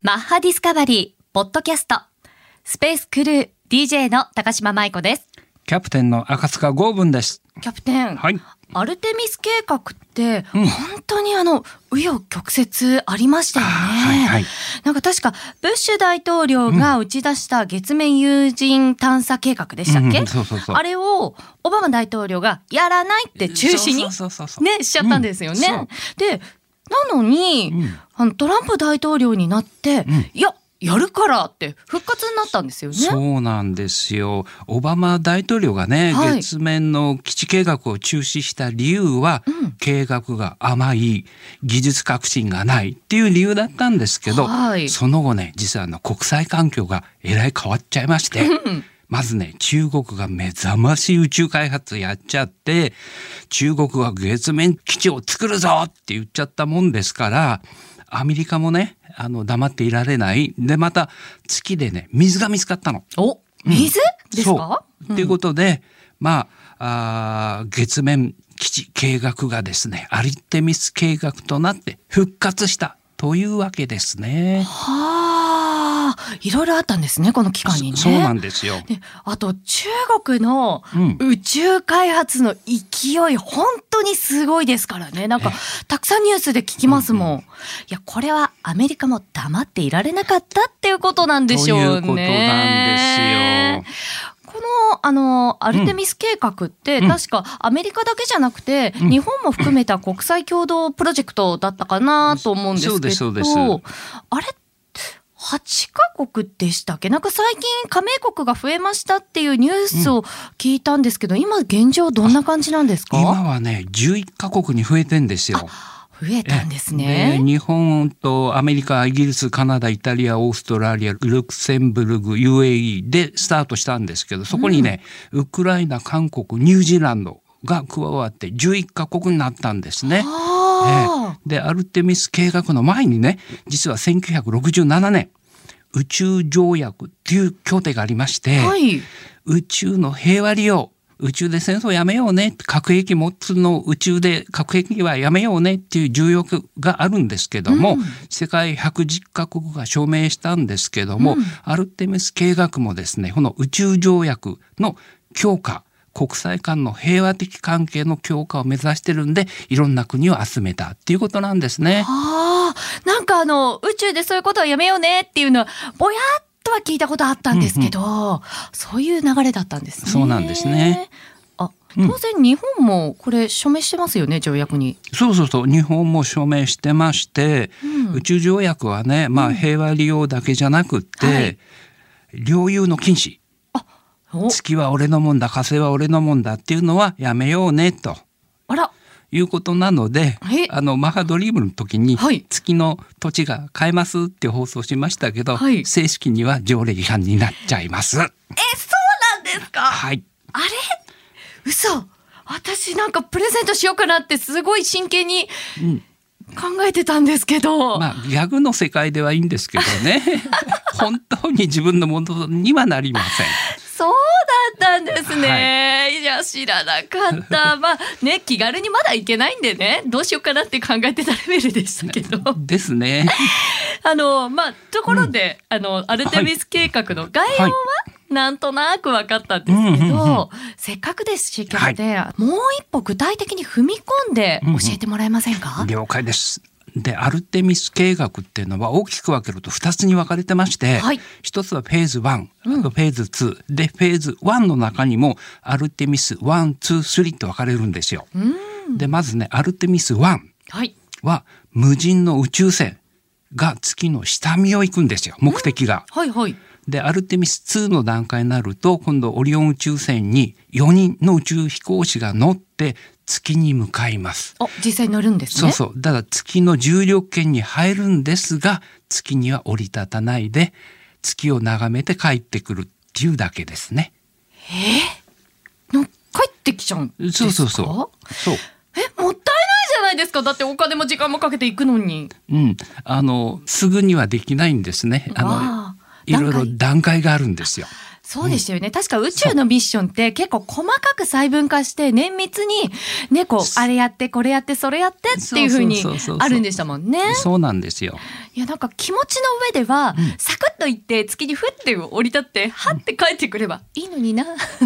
マッハディスカバリー、ポッドキャスト、スペースクルー、DJ の高島舞子です。キャプテンの赤塚剛文です。キャプテン、はい。アルテミス計画って、本当にあの、紆余曲折ありましたよね。はいはい。なんか確か、ブッシュ大統領が打ち出した月面有人探査計画でしたっけ、うんそうそうそう。あれを、オバマ大統領がやらないって中止にね、しちゃったんですよね。うんで、なのに、うん。あのトランプ大統領になって、ん。いや、やるからって復活になったんですよね。そうなんですよ。オバマ大統領がね、はい。月面の基地計画を中止した理由は、うん。計画が甘い、技術革新がないっていう理由だったんですけど、はい。その後ね、実はあの国際環境がえらい変わっちゃいまして、うんまずね、中国が目覚ましい宇宙開発やっちゃって、中国は月面基地を作るぞって言っちゃったもんですから、アメリカもね、あの、黙っていられない。で、また月でね、水が見つかったの。お、水、ですか？そう。ということで、まあ、あー月面基地計画がですね、アルテミス計画となって復活したというわけですね。はあ、いろいろあったんですね、この期間にね。そうなんですよ。であと中国のうん。宇宙開発の勢い本当にすごいですからね。なんかたくさんニュースで聞きますもん、いやこれはアメリカも黙っていられなかったっていうことなんでしょうね。ということなんですよ。このあのアルテミス計画って、うん。確かアメリカだけじゃなくて、うん。日本も含めた国際共同プロジェクトだったかなと思うんですけどそうあれ8カ国でしたっけ？なんか最近加盟国が増えましたっていうニュースを聞いたんですけど、今現状どんな感じなんですか？今はね、11カ国に増えてんですよ。増えたんですでね。日本とアメリカ、イギリス、カナダ、イタリア、オーストラリア、ルクセンブルグ、UAE でスタートしたんですけど、そこにね、ウクライナ、韓国、ニュージーランドが加わって11カ国になったんですね。あええ。で、アルテミス計画の前にね、実は1967年、宇宙条約っていう協定がありまして、あ、はい。宇宙の平和利用宇宙で戦争やめようね核兵器持つの宇宙で核兵器はやめようねっていう重要があるんですけども、うん。世界110カ国が署名したんですけども、うん。アルテミス計画もですねこの宇宙条約の強化国際間の平和的関係の強化を目指してるんでいろんな国を集めたっていうことなんですね。ああ、なんかあの、宇宙でそういうことはやめようねっていうのは、ぼやっとは聞いたことあったんですけど、そういう流れだったんですね。そうなんですね。あ、うん当然日本もこれ署名してますよね、条約に。そうそうそう日本も署名してまして、うん宇宙条約はね、まあ、平和利用だけじゃなくって、はい領有の禁止お、月は俺のもんだ火星は俺のもんだっていうのはやめようねと。あら、いうことなのでえ？あのマハドリームの時にはい。月の土地が買えますって放送しましたけど、はい。正式には条例違反になっちゃいます。え、そうなんですか？はい。あれ？嘘。私なんかプレゼントしようかなってすごい真剣にうん考えてたんですけど。まあギャグの世界ではいいんですけどね。本当に自分のものにはなりません。ですね。い、や、知らなかった。まあね、気軽にまだ行けないんでね、どうしようかなって考えてたレベルでしたけど。ですね。あの、まあ、ところで、あの、アルテミス計画の概要は、はいなんとなく分かったんですけど、うんうんうんせっかくですし、キャプテン、もう一歩具体的に踏み込んで教えてもらえませんか、了解です。でアルテミス計画っていうのは大きく分けると2つに分かれてまして、はい一つはフェーズ1、うフェーズ2でフェーズ1の中にもアルテミス123って分かれるんですよ。うん。でまずねアルテミス1は無人の宇宙船が月の下見を行くんですよ目的が。はいはい。でアルテミス2の段階になると今度オリオン宇宙船に4人の宇宙飛行士が乗って月に向かいます。あ、実際に乗るんですね。そうそう。だから月の重力圏に入るんですが、月には降り立たないで、月を眺めて帰ってくるっていうだけですね。の帰ってきちゃうんですか？そうそうそう。そう。え、もったいないじゃないですか。だってお金も時間もかけて行くのに。うん。あの、すぐにはできないんですね。あの、あーいろいろ段階があるんですよ。そうでしたよね。確か宇宙のミッションって結構細かく細分化して綿密にね、こう、あれやって、これやって、それやってっていう風にそうそうそうそうあるんでしたもんね。そうなんですよ。いや、なんか気持ちの上では、サクッと行って月にふって降り立って、はって帰ってくればいいのにな、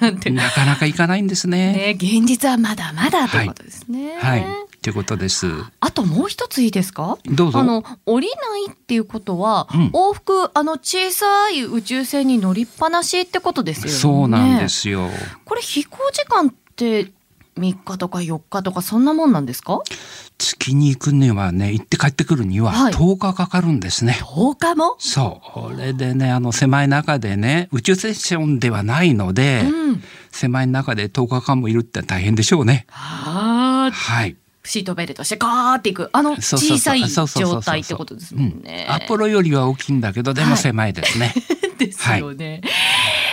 なんて。ね、なかなかいかないんですね。現実はまだまだということですね。はい。ということです。あともう一ついいですか？どうぞ。あの、降りないっていうことは、うん往復、あの、小さい宇宙船に乗りっぱなしってことですよね。そうなんですよ。これ飛行時間って3日とか4日とかそんなもんなんですか？月に行くにはね、行って帰ってくるにははい10日かかるんですね。10日も？そう。これでね、あの狭い中でね、宇宙ステーションではないので、うん。狭い中で10日間もいるって大変でしょうね。はあ。はい。シートベルトしてガーっていくあの小さい状態ってことですもんね。アポロよりは大きいんだけど、でも狭いですね。ですよね。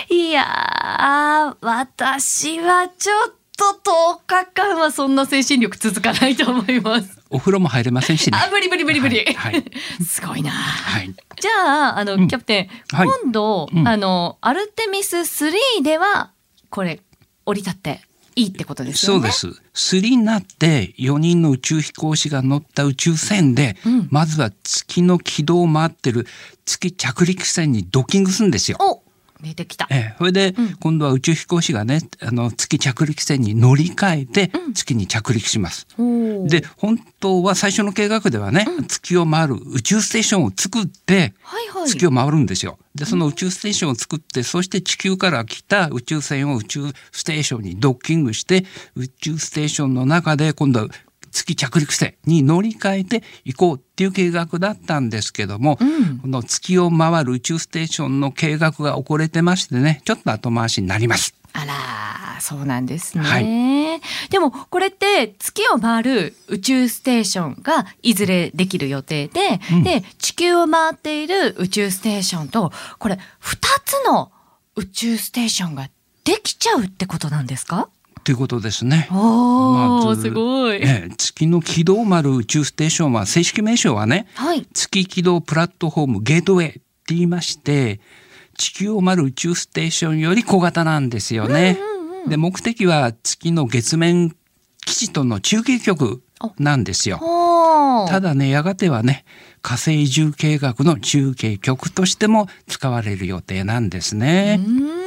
い、やー私はちょっと10日間はそんな精神力続かないと思います。お風呂も入れませんしね。あ無理無理無理無理。はいはい すごいな。はい。じゃああの、うんキャプテン、はい今度、うんあのアルテミス3ではこれ降り立っていいってことですよね。そうで。す。3になって4人の宇宙飛行士が乗った宇宙船で、うんまずは月の軌道を回ってる月着陸船にドッキングするんですよ。お出てきた。ええ、それで、うん今度は宇宙飛行士がねあの月着陸船に乗り換えてうん月に着陸します。おーで本当は最初の計画ではね、月を回る宇宙ステーションを作ってはいはい。月を回るんですよ。でその宇宙ステーションを作ってそして地球から来た宇宙船を宇宙ステーションにドッキングして宇宙ステーションの中で今度は月着陸船に乗り換えていこうっていう計画だったんですけども、うん。この月を回る宇宙ステーションの計画が遅れてましてねちょっと後回しになります。あらそうなんですね、はい。でもこれって月を回る宇宙ステーションがいずれできる予定で、うん。で地球を回っている宇宙ステーションとこれ2つの宇宙ステーションができちゃうってことなんですか？ということですね。まずすごい、ええ月の軌道丸宇宙ステーションは正式名称はねはい月軌道プラットフォームゲートウェイって言いまして地球を回る宇宙ステーションより小型なんですよね。で目的は月の月面基地との中継局なんですよ。ただねやがてはね火星移住計画の中継局としても使われる予定なんですね。うーん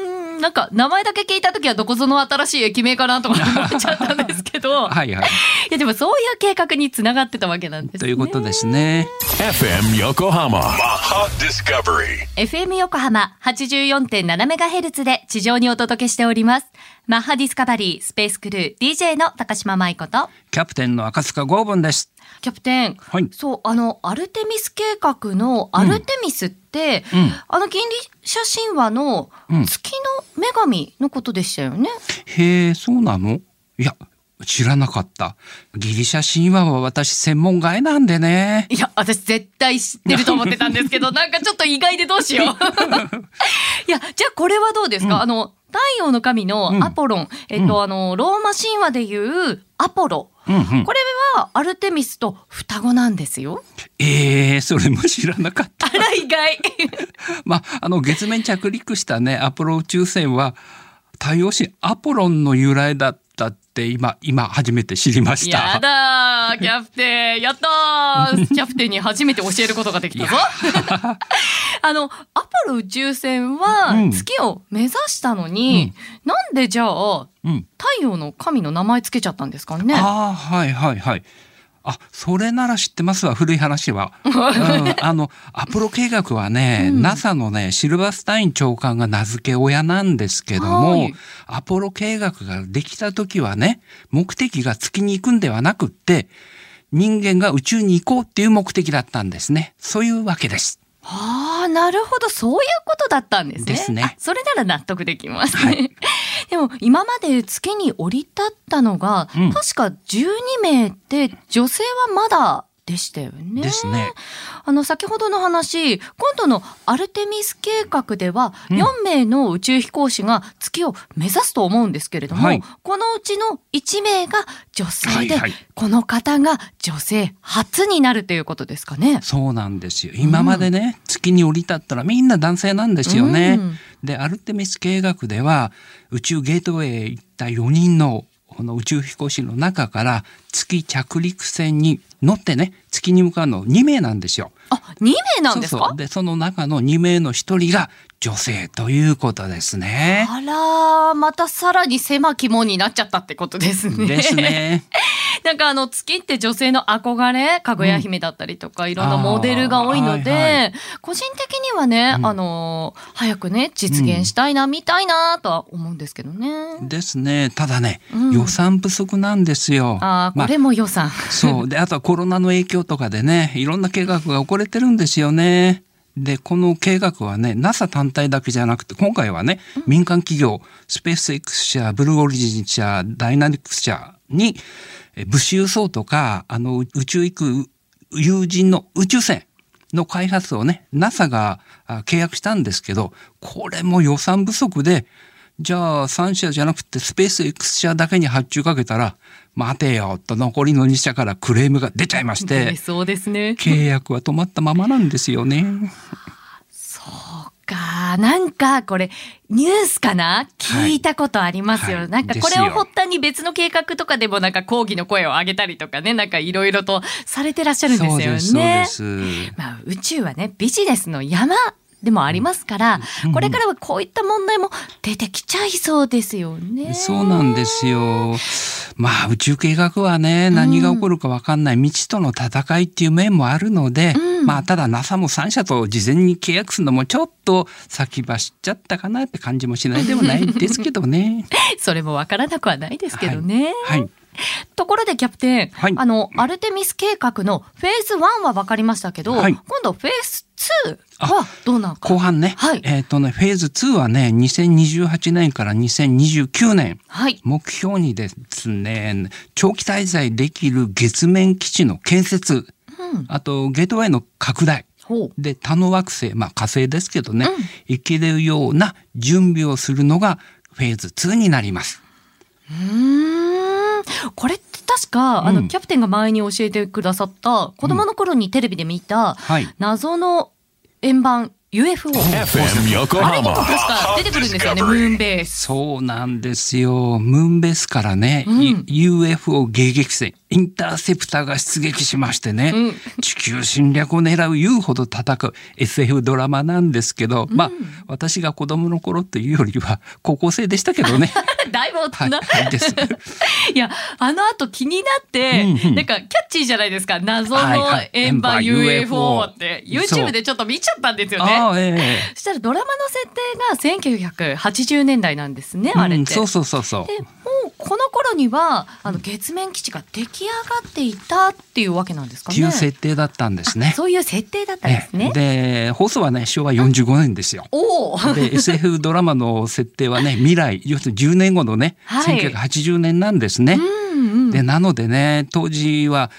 なんか名前だけ聞いた時はどこぞの新しい駅名かなとか思っちゃったんですけど はいはい。いやでもそういう計画につながってたわけなんですね。ということですね。FM Maha Discovery. FM 横浜 84.7MHz で地上にお届けしております。マッハディスカバリースペースクルー DJ の高島舞子とキャプテンの赤塚剛文です。キャプテン。はいそう、あの、アルテミス計画のアルテミスって、うんあのギリシャ神話のうん月の女神のことでしたよね。へえ、そうなの？いや、知らなかった。ギリシャ神話は私専門外なんでね。いや、私絶対知ってると思ってたんですけど、なんかちょっと意外でどうしよう。いや、じゃあこれはどうですか、あの、太陽の神のアポロン、えっと、あの、ローマ神話でいうアポロ。うんうんこれはアルテミスと双子なんですよ。ええそれも知らなかった。あら、意外。まあ、あの、月面着陸したね、アポロ宇宙船は、太陽神アポロンの由来だったって今、今初めて知りました。やだー、キャプテン。やったー。キャプテンに初めて教えることができたぞ。あの、アポロ宇宙船はうん月を目指したのに、なんでじゃあ、うん。太陽の神の名前つけちゃったんですかね？ああ、はいはいはい。あ、それなら知ってますわ、古い話は。うん、あの、アポロ計画はね、うん NASA のね、シルバースタイン長官が名付け親なんですけども、はいアポロ計画ができた時はね、目的が月に行くんではなくって、人間が宇宙に行こうっていう目的だったんですね。そういうわけです。ああ、なるほど。そういうことだったんですね。ですねあそれなら納得できますね。はい でも、今まで月に降り立ったのが、うん確か12名で、女性はまだでしたよね。ですね。あの、先ほどの話、今度のアルテミス計画では、4名の宇宙飛行士が月を目指すと思うんですけれども、はいこのうちの1名が女性で、はいはいこの方が女性初になるということですかね。そうなんですよ。今までね、月に降り立ったらみんな男性なんですよね。でアルテミス計画では宇宙ゲートウェイへ行った4人のこの宇宙飛行士の中から月着陸船に乗ってね月に向かうの2名なんですよ。あ、2名なんですか？そうそうでその中の2名の1人が女性ということですね。あら、またさらに狭き門になっちゃったってことですね。ですね。なんかあの月って女性の憧れ、かぐや姫だったりとか、いろんなモデルが多いので、はいはい個人的にはね、うんあの早くね実現したいな、見たいなとは思うんですけどね。ですね。ただね、うん予算不足なんですよ。ああ、まこれも予算。そう。で、あとはコロナの影響とかでね、いろんな計画が遅れてるんですよね。で、この計画はね、NASA 単体だけじゃなくて、今回はね、民間企業、スペース X 社、ブルーオリジン社、ダイナミクス社に、え物資輸送とか、あの、宇宙行く友人の宇宙船の開発をね、NASA があ契約したんですけど、これも予算不足で、じゃあ3社じゃなくてスペース X 社だけに発注かけたら、待てよと残りの2社からクレームが出ちゃいまして、そうですね。契約は止まったままなんですよね。そうか、なんかこれニュースかな？聞いたことありますよ。はいなんかこれを発端に別の計画とかでもなんか抗議の声を上げたりとかね、なんかいろいろとされてらっしゃるんですよね。まあ、宇宙はねビジネスの山でもありますから、これからはこういった問題も出てきちゃいそうですよね。そうなんですよ。まあ宇宙計画はね何が起こるか分かんない未知との戦いっていう面もあるので、うんまあただ NASA も3社と事前に契約するのもちょっと先走っちゃったかなって感じもしないでもないですけどね。それもわからなくはないですけどね。はい。はい ところでキャプテン、はいあのアルテミス計画のフェーズ1は分かりましたけど、はい今度フェーズ2はどうなのか。後半ね、はいえっ、とねフェーズ2はね2028年から2029年はい。目標にですね長期滞在できる月面基地の建設うん。あとゲートウェイの拡大。で他の惑星まあ火星ですけどね、うん行けるような準備をするのがフェーズ2になります。うーん。これって確か、あのうんキャプテンが前に教えてくださった子供の頃にテレビで見た、はい謎の円盤 UFO。FM あれにも Yokohama 確か出てくるんですよね、ムーンベース。そうなんですよ。ムーンベースからね、うん UFO 迎撃船、インターセプターが出撃しましてね、うん地球侵略を狙う UFO と戦う SF ドラマなんですけど、まあ、私が子供の頃というよりは高校生でしたけどね。だいぶ大はい、人。はいです。いや、あの後気になって、うんうんなんかキャッチーじゃないですか。謎の円盤 UFO って、そう YouTube でちょっと見ちゃったんですよね。ああ、ええそしたらドラマの設定が1980年代なんですね、あれって。うんそうそうそうそう。でもうこの頃にはあの月面基地が出来上がっていたっていうわけなんですかね。いう設定だったんですね。そういう設定だったんですね。で放送はね昭和45年ですよ。おお。で SF ドラマの設定はね 未来要するに10年後のね、はい1980年なんですね。うんうん。でなのでね当時は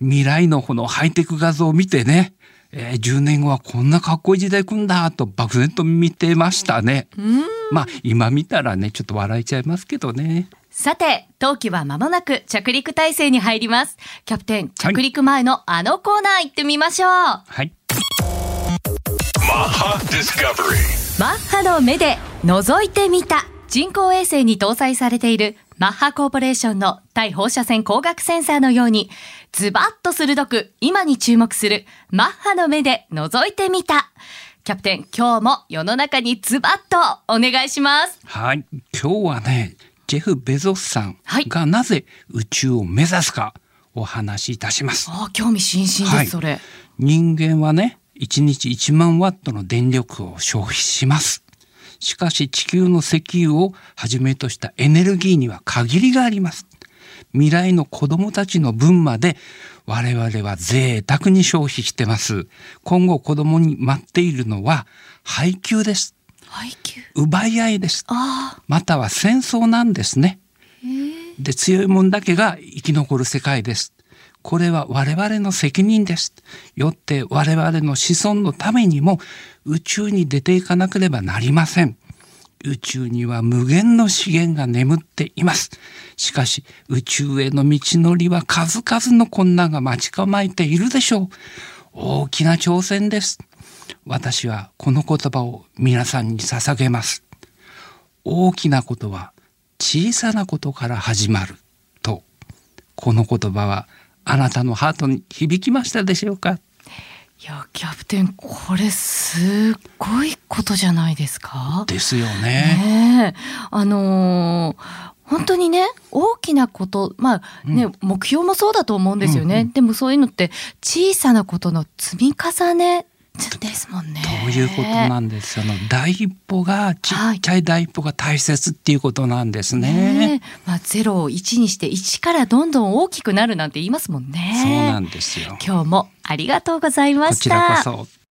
未来のこのハイテク画像を見てね、えー10年後はこんなかっこいい時代来んだと漠然と見てましたね。うんまあ今見たらねちょっと笑えちゃいますけどね。さて、当機は間もなく着陸態勢に入ります。キャプテン、着陸前のあのコーナー行ってみましょう。はい。Maha Discovery. マッハの目で覗いてみた人工衛星に搭載されているマッハコーポレーションの対放射線光学センサーのようにズバッと鋭く今に注目するマッハの目で覗いてみたキャプテン今日も世の中にズバッとお願いします。はい。今日はねジェフ・ベゾスさんはい。がなぜ宇宙を目指すかお話しいたします。ああ興味津々です、はい。それ。人間はね1日1万ワットの電力を消費します。しかし地球の石油をはじめとしたエネルギーには限りがあります未来の子供たちの分まで我々は贅沢に消費してます。今後子供に待っているのは配給です。配給。奪い合いです。あまたは戦争なんですね。で強い者だけが生き残る世界です。これは我々の責任です。よって我々の子孫のためにも宇宙に出ていかなければなりません。宇宙には無限の資源が眠っています。しかし宇宙への道のりは数々の困難が待ち構えているでしょう。大きな挑戦です。私はこの言葉を皆さんに捧げます。大きなことは小さなことから始まるとこの言葉はあなたのハートに響きましたでしょうか？いやキャプテンこれすっごいことじゃないですか？ですよね。ねえあのー本当にね大きなことまあね、目標もそうだと思うんですよね、うんでもそういうのって小さなことの積み重ねですもんね。ということなんです。あの第一歩がちっちゃい第一歩が大切っていうことなんですね。ねえまあ、ゼロを1にして1からどんどん大きくなるなんて言いますもんね。そうなんですよ。今日もありがとうございまこちした。らこそ。